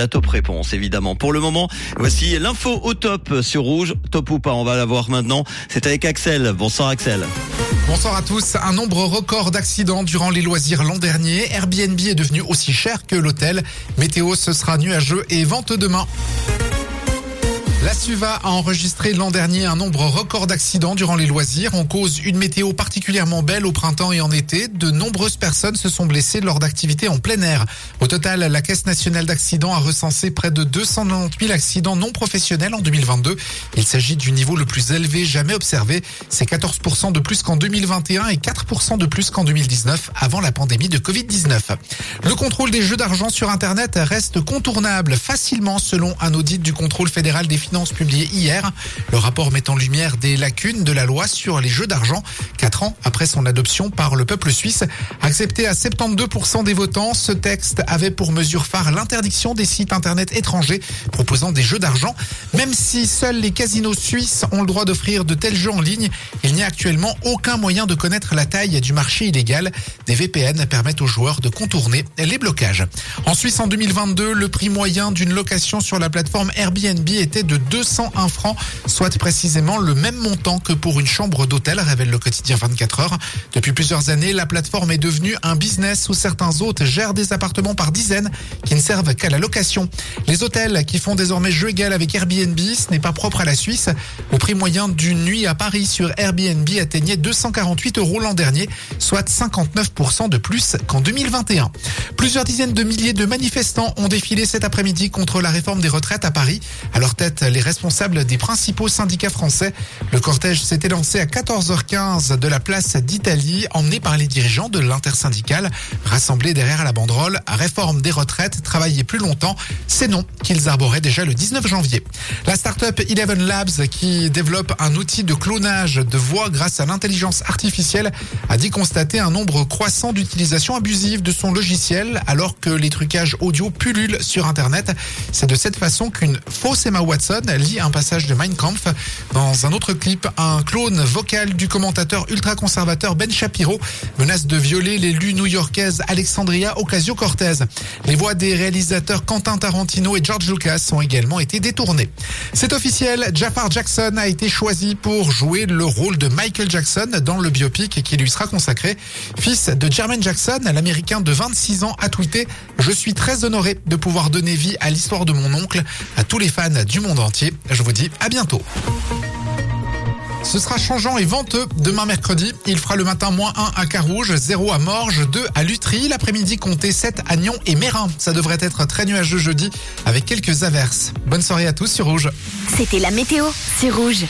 la top réponse évidemment. Pour le moment, voici l'info au top sur Rouge. Top ou pas, on va la voir maintenant. C'est avec Axel. Bonsoir Axel. Bonsoir à tous. Un nombre record d'accidents durant les loisirs l'an dernier. Airbnb est devenu aussi cher que l'hôtel. Météo, ce sera nuageux et vente demain. La Suva a enregistré l'an dernier un nombre record d'accidents durant les loisirs. En cause une météo particulièrement belle au printemps et en été. De nombreuses personnes se sont blessées lors d'activités en plein air. Au total, la Caisse nationale d'accidents a recensé près de 290 000 accidents non professionnels en 2022. Il s'agit du niveau le plus élevé jamais observé. C'est 14% de plus qu'en 2021 et 4% de plus qu'en 2019 avant la pandémie de Covid-19. Le contrôle des jeux d'argent sur Internet reste contournable facilement selon un audit du contrôle fédéral des finances publié hier. Le rapport met en lumière des lacunes de la loi sur les jeux d'argent. Quatre ans après son adoption par le peuple suisse, accepté à 72% des votants, ce texte avait pour mesure phare l'interdiction des sites internet étrangers proposant des jeux d'argent. Même si seuls les casinos suisses ont le droit d'offrir de tels jeux en ligne, il n'y a actuellement aucun moyen de connaître la taille du marché illégal. Des VPN permettent aux joueurs de contourner les blocages. En Suisse, en 2022, le prix moyen d'une location sur la plateforme Airbnb était de 201 francs, soit précisément le même montant que pour une chambre d'hôtel, révèle le quotidien 24 heures. Depuis plusieurs années, la plateforme est devenue un business où certains hôtes gèrent des appartements par dizaines qui ne servent qu'à la location. Les hôtels qui font désormais jeu égal avec Airbnb, ce n'est pas propre à la Suisse. Le prix moyen d'une nuit à Paris sur Airbnb atteignait 248 euros l'an dernier, soit 59% de plus qu'en 2021. Plusieurs dizaines de milliers de manifestants ont défilé cet après-midi contre la réforme des retraites à Paris. À leur tête, les responsables des principaux syndicats français. Le cortège s'était lancé à 14h15 de la place d'Italie, emmené par les dirigeants de l'intersyndicale, rassemblés derrière la banderole Réforme des retraites, travailler plus longtemps. C'est non qu'ils arboraient déjà le 19 janvier. La start-up Eleven Labs, qui développe un outil de clonage de voix grâce à l'intelligence artificielle, a dit constater un nombre croissant d'utilisations abusives de son logiciel alors que les trucages audio pullulent sur Internet. C'est de cette façon qu'une fausse Emma Watson lit un passage de Mein Kampf. Dans un autre clip, un clone vocal du commentateur ultra-conservateur Ben Shapiro menace de violer l'élu new-yorkaise Alexandria Ocasio-Cortez. Les voix des réalisateurs Quentin Tarantino et George Lucas ont également été détournées. C'est officiel, Jafar Jackson a été choisi pour jouer le rôle de Michael Jackson dans le biopic qui lui sera consacré. Fils de Jermaine Jackson, l'américain de 26 ans a tweeté « Je suis très honoré de pouvoir donner vie à l'histoire de mon oncle, à tous les fans du monde entier. Je vous dis à bientôt. Ce sera changeant et venteux demain mercredi. Il fera le matin moins 1 à Carouge, 0 à Morges, 2 à Lutry. L'après-midi, comptez 7 à Nyon et Mérin. Ça devrait être très nuageux jeudi avec quelques averses. Bonne soirée à tous sur Rouge. C'était la météo, c'est Rouge.